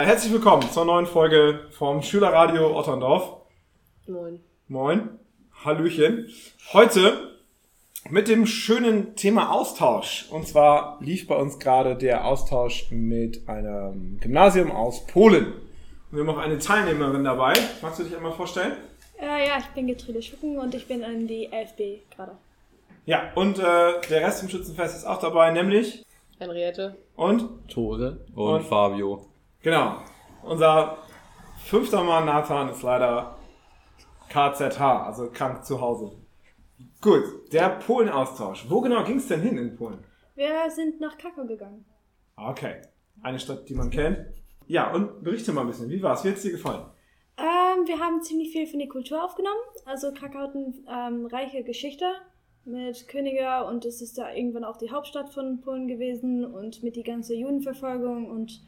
Herzlich willkommen zur neuen Folge vom Schülerradio Otterndorf. Moin. Moin. Hallöchen. Heute mit dem schönen Thema Austausch. Und zwar lief bei uns gerade der Austausch mit einem Gymnasium aus Polen. Und wir haben auch eine Teilnehmerin dabei. Magst du dich einmal vorstellen? Äh, ja, ich bin Getrüde Schucken und ich bin in die LFB gerade. Ja, und äh, der Rest im Schützenfest ist auch dabei, nämlich Henriette. und Tore und, Und- Fabio. Genau. Unser fünfter Mann Nathan ist leider KZH, also krank zu Hause. Gut, der Polen-Austausch. Wo genau ging es denn hin in Polen? Wir sind nach Krakau gegangen. Okay, eine Stadt, die man kennt. Ja, und berichte mal ein bisschen, wie war's? Wie hat's dir gefallen? Ähm, wir haben ziemlich viel von der Kultur aufgenommen. Also Krakau hat eine ähm, reiche Geschichte mit Könige und es ist da irgendwann auch die Hauptstadt von Polen gewesen und mit die ganze Judenverfolgung und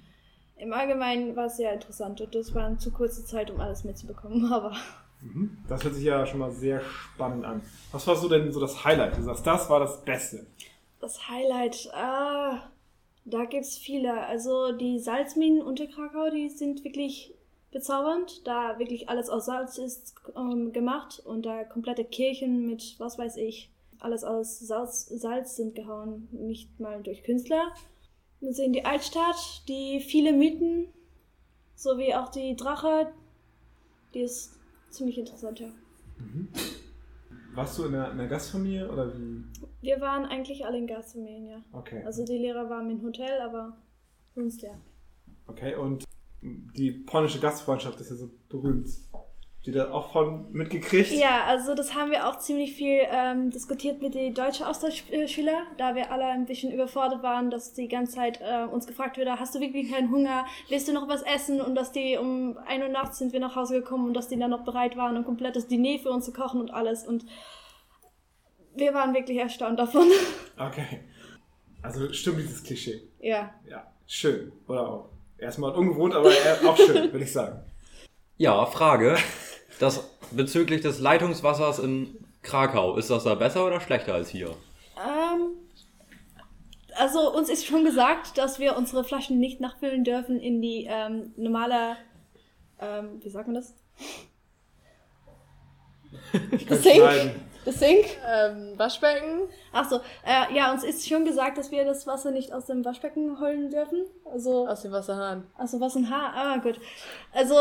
im Allgemeinen war es sehr interessant und das war eine zu kurze Zeit, um alles mitzubekommen, aber Das hört sich ja schon mal sehr spannend an. Was war so denn so das Highlight? Du sagst, das war das Beste. Das Highlight, ah, da gibt's viele. Also die Salzminen unter Krakau, die sind wirklich bezaubernd, da wirklich alles aus Salz ist ähm, gemacht und da komplette Kirchen mit, was weiß ich, alles aus Salz, Salz sind gehauen, nicht mal durch Künstler. Wir sehen die Altstadt, die viele Mythen, sowie auch die Drache, die ist ziemlich interessant, ja. Warst du in der, in der Gastfamilie oder wie? Wir waren eigentlich alle in Gastfamilien, ja. Okay. Also die Lehrer waren im Hotel, aber sonst ja. Okay, und die polnische Gastfreundschaft ist ja so berühmt. Die da auch von mitgekriegt? Ja, also das haben wir auch ziemlich viel ähm, diskutiert mit den deutschen Austauschschülern, da wir alle ein bisschen überfordert waren, dass die ganze Zeit äh, uns gefragt wurde, hast du wirklich keinen Hunger, willst du noch was essen? Und dass die um 1 Uhr nachts sind wir nach Hause gekommen und dass die dann noch bereit waren, ein komplettes Diner für uns zu kochen und alles. Und wir waren wirklich erstaunt davon. Okay. Also stimmt dieses Klischee. ja. Ja, schön. Oder auch. Erstmal ungewohnt, aber auch schön, würde ich sagen. Ja, Frage. Das bezüglich des Leitungswassers in Krakau, ist das da besser oder schlechter als hier? Ähm, also uns ist schon gesagt, dass wir unsere Flaschen nicht nachfüllen dürfen in die ähm, normale, ähm, wie sagt man das? Ich Sink? Das Sink? Ähm, Waschbecken. Achso, äh, ja, uns ist schon gesagt, dass wir das Wasser nicht aus dem Waschbecken holen dürfen. Also, Aus dem Wasserhahn. also was ein Haar. Ah, gut. Also,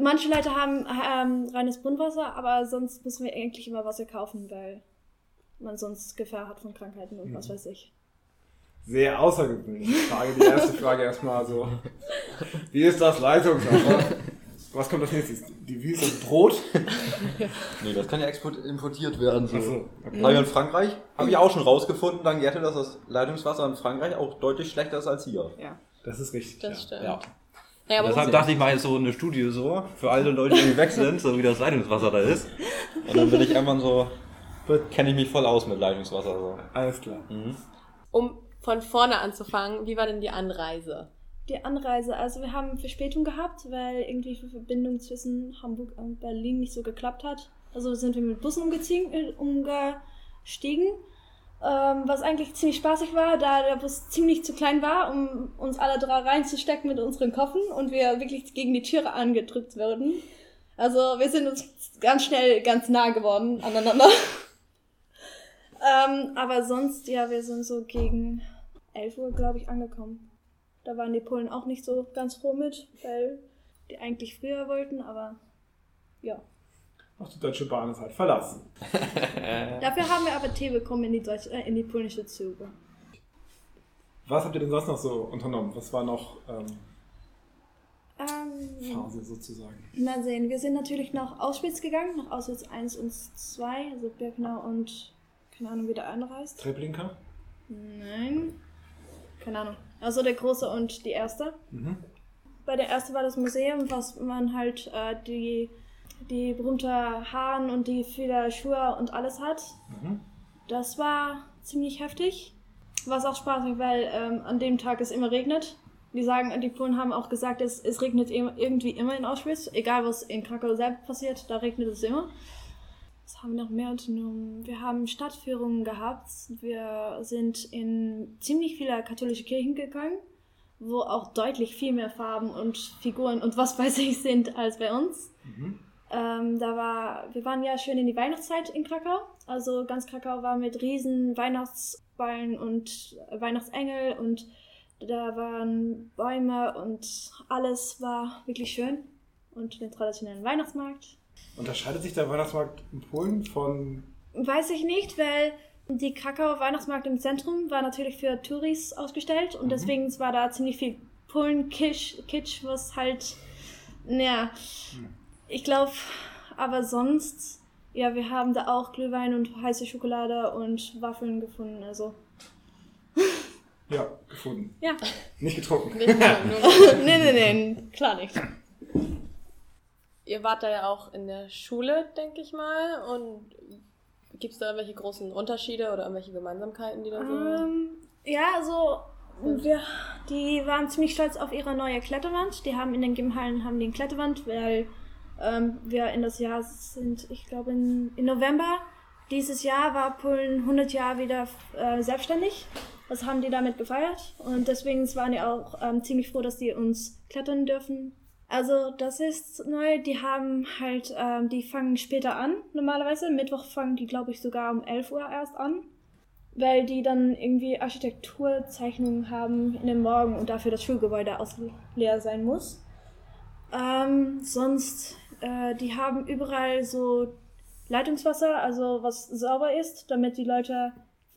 manche Leute haben ähm, reines Brunnenwasser, aber sonst müssen wir eigentlich immer Wasser kaufen, weil man sonst Gefahr hat von Krankheiten und was weiß ich. Sehr außergewöhnliche Frage. Die erste Frage erstmal so. Wie ist das Leitungswasser? Was kommt als nächstes? Die, das Brot? Nee, das kann ja export- importiert werden. So. Achso, okay. Habe ich in Frankreich, habe ich auch schon rausgefunden, dann Gerte, dass das Leitungswasser in Frankreich auch deutlich schlechter ist als hier. Ja, Das ist richtig. das ja. stimmt. Ja. Ja, aber Deshalb dachte ich mal jetzt so eine Studie so, für alle Leute, die weg sind, so wie das Leitungswasser da ist. Und dann bin ich irgendwann so, kenne ich mich voll aus mit Leitungswasser. So. Alles klar. um von vorne anzufangen, wie war denn die Anreise? Die Anreise, also wir haben Verspätung gehabt, weil irgendwie die Verbindung zwischen Hamburg und Berlin nicht so geklappt hat. Also sind wir mit Bussen äh, umgestiegen, ähm, was eigentlich ziemlich spaßig war, da der Bus ziemlich zu klein war, um uns alle drei reinzustecken mit unseren Koffen und wir wirklich gegen die Türe angedrückt wurden. Also wir sind uns ganz schnell ganz nah geworden aneinander. ähm, aber sonst, ja, wir sind so gegen 11 Uhr, glaube ich, angekommen. Da waren die Polen auch nicht so ganz froh mit, weil die eigentlich früher wollten, aber ja. Auch die Deutsche Bahn ist halt verlassen. Dafür haben wir aber Tee bekommen in die, Deutsche, äh, in die polnische Züge. Was habt ihr denn sonst noch so unternommen? Was war noch ähm, Ähm, Phase sozusagen? mal sehen, wir sind natürlich nach Auschwitz gegangen, nach Auschwitz 1 und 2, also Birkenau und keine Ahnung, wie der anreist. Treblinka? Nein. Keine Ahnung. Also der große und die erste. Mhm. Bei der erste war das Museum, was man halt äh, die, die berühmte Haaren und die viele Schuhe und alles hat. Mhm. Das war ziemlich heftig. War es auch spaßig, weil ähm, an dem Tag es immer regnet. Die sagen, die Polen haben auch gesagt, es, es regnet irgendwie immer in Auschwitz. Egal was in Krakau selbst passiert, da regnet es immer. Was haben wir noch mehr unternommen? Wir haben Stadtführungen gehabt. Wir sind in ziemlich viele katholische Kirchen gegangen. wo auch deutlich viel mehr Farben und Figuren und was weiß ich sind als bei uns. Mhm. Ähm, da war, wir waren ja schön in die Weihnachtszeit in Krakau. Also ganz Krakau war mit riesen Weihnachtsballen und Weihnachtsengel und da waren Bäume und alles war wirklich schön. Und den traditionellen Weihnachtsmarkt. Unterscheidet sich der Weihnachtsmarkt in Polen von. Weiß ich nicht, weil die Krakauer Weihnachtsmarkt im Zentrum war natürlich für Touris ausgestellt und Mhm. deswegen war da ziemlich viel Polen-Kitsch, Kitsch, was halt, naja, ich glaube, aber sonst, ja, wir haben da auch Glühwein und heiße Schokolade und Waffeln gefunden, also. Ja, gefunden. Ja. Nicht getrunken. Nicht nur. nee, nee, nee, klar nicht. Ihr wart da ja auch in der Schule, denke ich mal. Und gibt es da irgendwelche großen Unterschiede oder irgendwelche Gemeinsamkeiten, die da so. Ähm, ja, also wir, die waren ziemlich stolz auf ihre neue Kletterwand. Die haben in den Gymhallen haben die eine Kletterwand, weil ähm, wir in das Jahr sind, ich glaube in, in November dieses Jahr war Polen 100 Jahre wieder äh, selbstständig. Das haben die damit gefeiert und deswegen waren die auch ähm, ziemlich froh, dass die uns klettern dürfen. Also das ist neu. Die haben halt, ähm, die fangen später an normalerweise. Mittwoch fangen die, glaube ich, sogar um 11 Uhr erst an weil die dann irgendwie Architekturzeichnungen haben in den Morgen und dafür das Schulgebäude aus leer sein muss. Ähm, sonst, äh, die haben überall so Leitungswasser, also was sauber ist, damit die Leute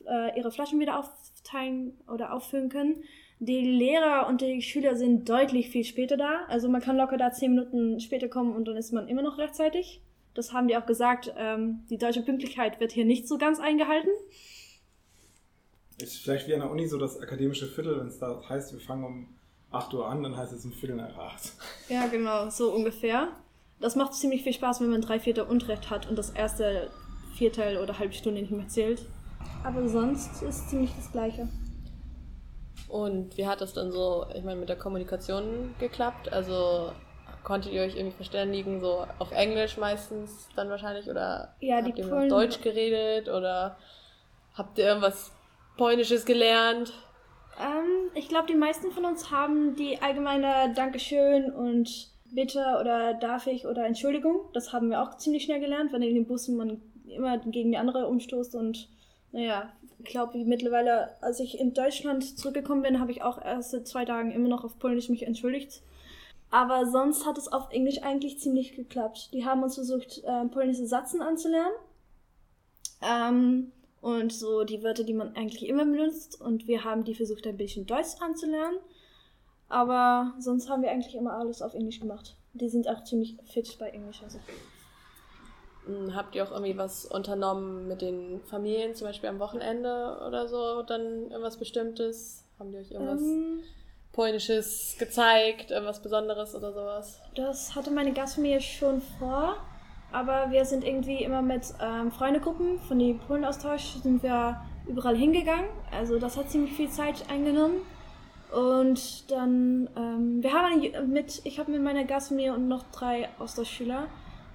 äh, ihre Flaschen wieder aufteilen oder auffüllen können. Die Lehrer und die Schüler sind deutlich viel später da. Also man kann locker da zehn Minuten später kommen und dann ist man immer noch rechtzeitig. Das haben die auch gesagt. Ähm, die deutsche Pünktlichkeit wird hier nicht so ganz eingehalten. Ist vielleicht wie an der Uni so das akademische Viertel, wenn es da heißt, wir fangen um 8 Uhr an, dann heißt es um Viertel nach 8. Ja, genau, so ungefähr. Das macht ziemlich viel Spaß, wenn man drei Viertel Unterricht hat und das erste Viertel oder halbe Stunde nicht mehr zählt. Aber sonst ist ziemlich das Gleiche. Und wie hat das dann so, ich meine, mit der Kommunikation geklappt? Also konntet ihr euch irgendwie verständigen, so auf Englisch meistens dann wahrscheinlich? Oder Ja, die habt ihr Polen- auf Deutsch geredet? Oder habt ihr irgendwas Polnisches gelernt? Ähm, ich glaube, die meisten von uns haben die allgemeine Dankeschön und Bitte oder darf ich oder Entschuldigung. Das haben wir auch ziemlich schnell gelernt, wenn in den Bussen man immer gegen die andere umstoßt und naja, glaube, mittlerweile, als ich in Deutschland zurückgekommen bin, habe ich auch erst seit zwei Tagen immer noch auf Polnisch mich entschuldigt. Aber sonst hat es auf Englisch eigentlich ziemlich geklappt. Die haben uns versucht, äh, polnische Satzen anzulernen. Ähm, und so die Wörter, die man eigentlich immer benutzt. Und wir haben die versucht, ein bisschen Deutsch anzulernen. Aber sonst haben wir eigentlich immer alles auf Englisch gemacht. Die sind auch ziemlich fit bei Englisch. Also. Hm, Habt ihr auch irgendwie was unternommen mit den Familien, zum Beispiel am Wochenende oder so? Dann irgendwas Bestimmtes? Haben die euch irgendwas Ähm, Polnisches gezeigt, irgendwas Besonderes oder sowas? das hatte meine Gastfamilie schon vor. Aber wir sind irgendwie immer mit ähm, Freundegruppen von dem Polenaustausch sind wir überall hingegangen. Also das hat ziemlich viel Zeit eingenommen. Und dann, ähm, wir haben mit, ich habe mit meiner Gastfamilie und noch drei Austauschschüler,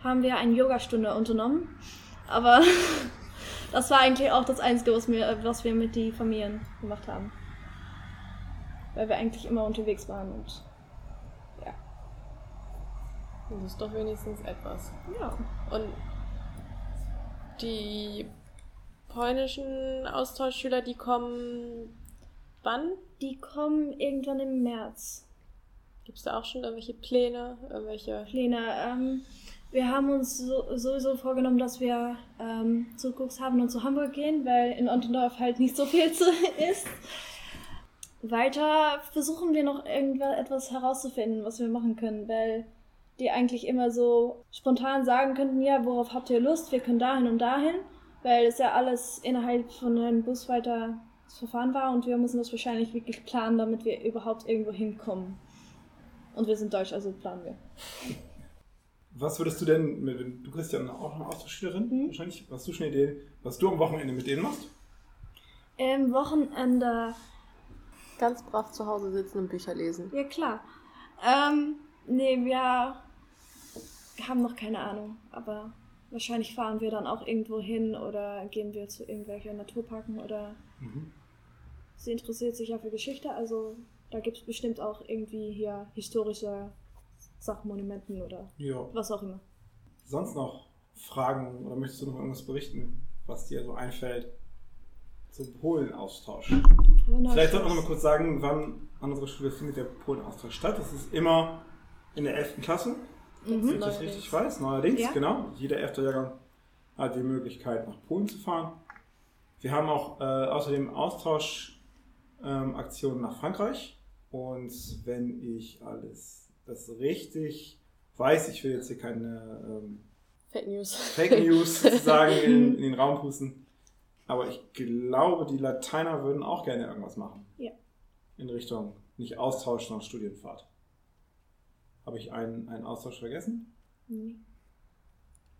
haben wir eine Yogastunde unternommen. Aber das war eigentlich auch das Einzige, was wir, was wir mit den Familien gemacht haben. Weil wir eigentlich immer unterwegs waren und ja. Das ist doch wenigstens etwas. Ja. Und die polnischen Austauschschüler, die kommen wann? Die kommen irgendwann im März. Gibt es da auch schon irgendwelche Pläne? Irgendwelche. Pläne. Ähm, wir haben uns so, sowieso vorgenommen, dass wir ähm, zu Cuxhaven und zu Hamburg gehen, weil in Ottendorf halt nicht so viel zu ist. Weiter versuchen wir noch irgendetwas herauszufinden, was wir machen können, weil die eigentlich immer so spontan sagen könnten, ja, worauf habt ihr Lust? Wir können dahin und dahin, weil es ja alles innerhalb von einem Bus weiter zu verfahren war und wir müssen das wahrscheinlich wirklich planen, damit wir überhaupt irgendwo hinkommen. Und wir sind deutsch, also planen wir. Was würdest du denn, mit, du bist ja auch eine Austauschschülerin, Mhm. wahrscheinlich, hast du schon eine Idee, was du am Wochenende mit denen machst? Am Wochenende, Ganz brav zu Hause sitzen und Bücher lesen. ja klar. Ähm, nee, wir haben noch keine Ahnung, aber wahrscheinlich fahren wir dann auch irgendwo hin oder gehen wir zu irgendwelchen Naturparken oder Mhm. sie interessiert sich ja für Geschichte, also Da gibt es bestimmt auch irgendwie hier historische Sachmonumenten oder Ja. was auch immer. Sonst noch Fragen oder möchtest du noch irgendwas berichten, was dir so einfällt zum Polen-Austausch? Vielleicht sollten wir noch mal kurz sagen, wann an unserer Schule findet der Polen-Austausch statt. Das ist immer in der 11. Klasse, wenn ich das richtig weiß. Neuerdings, Ja. genau. Jeder 11. Jahrgang hat die Möglichkeit, nach Polen zu fahren. Wir haben auch äh, außerdem Austauschaktionen nach Frankreich. Und wenn ich alles das richtig weiß, ich will jetzt hier keine ähm, Fake News. Fake News sozusagen in, in den Raum pusten. Aber ich glaube, die Lateiner würden auch gerne irgendwas machen. Ja. In Richtung nicht Austausch, sondern Studienfahrt. Habe ich einen, einen Austausch vergessen? Nee,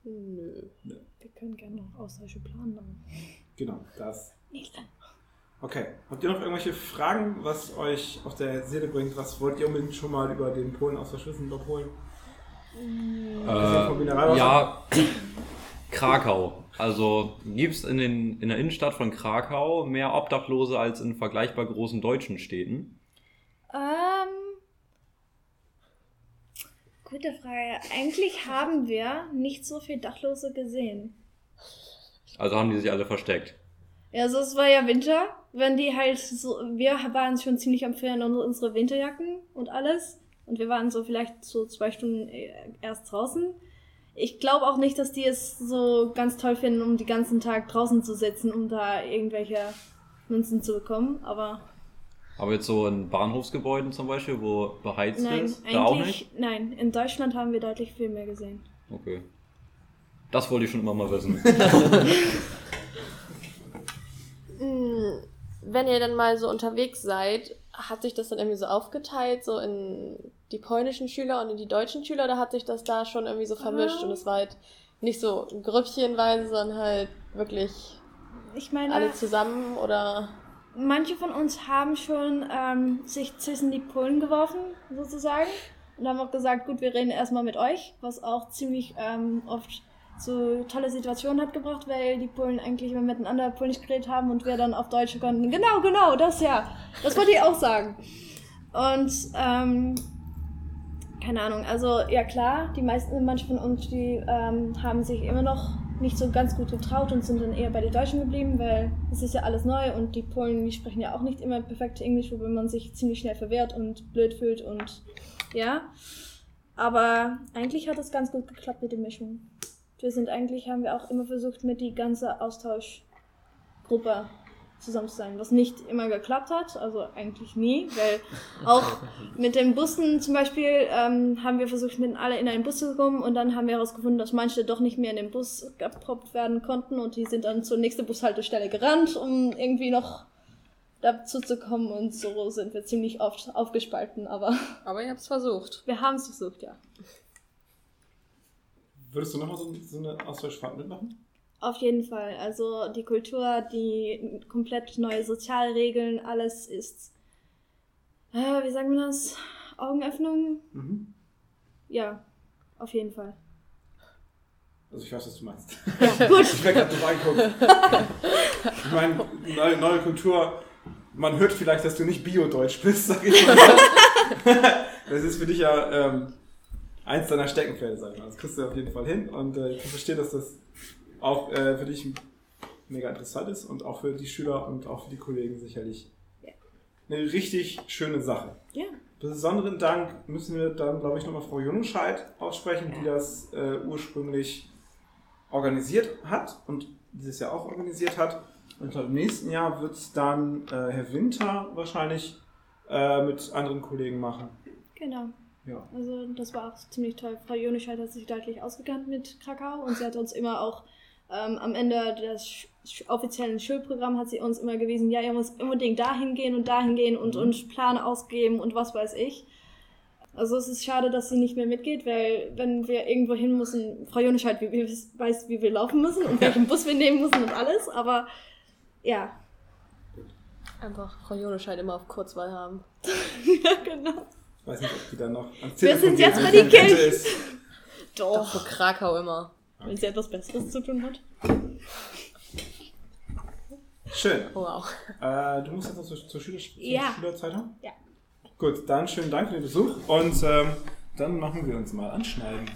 Nö. wir können gerne noch Austausche planen. Genau, das. Dann. Okay. Habt ihr noch irgendwelche Fragen, was euch auf der Seele bringt? Was wollt ihr unbedingt schon mal über den Polen-Austausch wissen, über Polen? vom Mineralwasser? Äh, ja, Krakau. Also gibt es in, den- in der Innenstadt von Krakau mehr Obdachlose als in vergleichbar großen deutschen Städten? Ähm, gute Frage. Eigentlich haben wir nicht so viel Dachlose gesehen. Also haben die sich alle versteckt. Ja, also es war ja Winter. Wenn die halt so, wir waren schon ziemlich am Frieren und unsere Winterjacken und alles. Und wir waren so vielleicht so zwei Stunden äh, erst draußen. Ich glaube auch nicht, dass die es so ganz toll finden, um den ganzen Tag draußen zu sitzen, um da irgendwelche Münzen zu bekommen. Aber Aber jetzt so in Bahnhofsgebäuden zum Beispiel, wo beheizt nein, ist, da auch nicht? nein. In Deutschland haben wir deutlich viel mehr gesehen. Okay. Das wollte ich schon immer mal wissen. Mm, Wenn ihr dann mal so unterwegs seid, hat sich das dann irgendwie so aufgeteilt, so in die polnischen Schüler und in die deutschen Schüler, oder hat sich das da schon irgendwie so vermischt und es war halt nicht so grüppchenweise, sondern halt wirklich Ich meine, alle zusammen oder manche von uns haben schon ähm, sich zwischen die Polen geworfen, sozusagen. Und haben auch gesagt, gut, wir reden erstmal mit euch, was auch ziemlich ähm, oft zu tolle Situationen hat gebracht, weil die Polen eigentlich immer miteinander Polnisch geredet haben und wir dann auf Deutsch konnten. Genau, genau, das ja. Das wollte ich auch sagen. Und ähm, keine Ahnung, also ja klar, die meisten, manche von uns, die ähm, haben sich immer noch nicht so ganz gut getraut und sind dann eher bei den Deutschen geblieben, weil es ist ja alles neu und die Polen, die sprechen ja auch nicht immer perfekt Englisch, wobei man sich ziemlich schnell verwehrt und blöd fühlt und ja. Aber eigentlich hat es ganz gut geklappt mit der Mischung. Wir sind eigentlich, haben wir auch immer versucht, mit die ganze Austauschgruppe zusammen zu sein, was nicht immer geklappt hat, also eigentlich nie, weil auch mit den Bussen zum Beispiel ähm, haben wir versucht, mit alle in einen Bus zu kommen und dann haben wir herausgefunden, dass manche doch nicht mehr in den Bus geproppt werden konnten und die sind dann zur nächsten Bushaltestelle gerannt, um irgendwie noch dazu zu kommen und so sind wir ziemlich oft aufgespalten, aber Aber ihr habt es versucht. wir haben es versucht, ja. Würdest du nochmal so, so eine Austauschfahrt mitmachen? Auf jeden Fall. Also die Kultur, die komplett neue Sozialregeln, alles ist, äh, wie sagen wir das? Augenöffnung? Mhm. Ja, auf jeden Fall. Also ich weiß, was du meinst. Ja, gut. Ich werde gerade drauf angucken. Ich meine, neue, neue Kultur, man hört vielleicht, dass du nicht Bio-Deutsch bist, sag ich mal. Das ist für dich ja ähm, eins deiner Steckenpferde, sag ich mal. Das kriegst du auf jeden Fall hin und äh, ich kann verstehen, dass das auch äh, für dich mega interessant ist und auch für die Schüler und auch für die Kollegen sicherlich Ja. eine richtig schöne Sache. Ja. Besonderen Dank müssen wir dann, glaube ich, nochmal Frau Jungenscheid aussprechen, die das äh, ursprünglich organisiert hat und dieses Jahr auch organisiert hat. Und im nächsten Jahr wird es dann äh, Herr Winter wahrscheinlich äh, mit anderen Kollegen machen. Genau. Ja. Also das war auch ziemlich toll. Frau Jonischeit hat sich deutlich ausgekannt mit Krakau und sie hat uns immer auch ähm, am Ende des sch- sch- offiziellen Schulprogramms hat sie uns immer gewesen, ja, ihr müsst unbedingt dahin gehen und dahin gehen und Mhm. uns Pläne ausgeben und was weiß ich. Also es ist schade, dass sie nicht mehr mitgeht, weil wenn wir irgendwo hin müssen, Frau wie, wie, weiß, wie wir laufen müssen und welchen Bus wir nehmen müssen und alles, aber ja. Einfach Frau Jonescheid immer auf Kurzwahl haben. ja, genau. Ich weiß nicht, ob die dann noch ans Wir sind jetzt bei die Kirche. ist. Doch, für Krakau immer. Wenn sie etwas Besseres zu tun hat. Schön. Wow. Äh, du musst jetzt noch zur, zur, Schüler, Ja. Schülerzeitung? Ja. Gut, dann schönen Dank für den Besuch und ähm, dann machen wir uns mal anschneiden.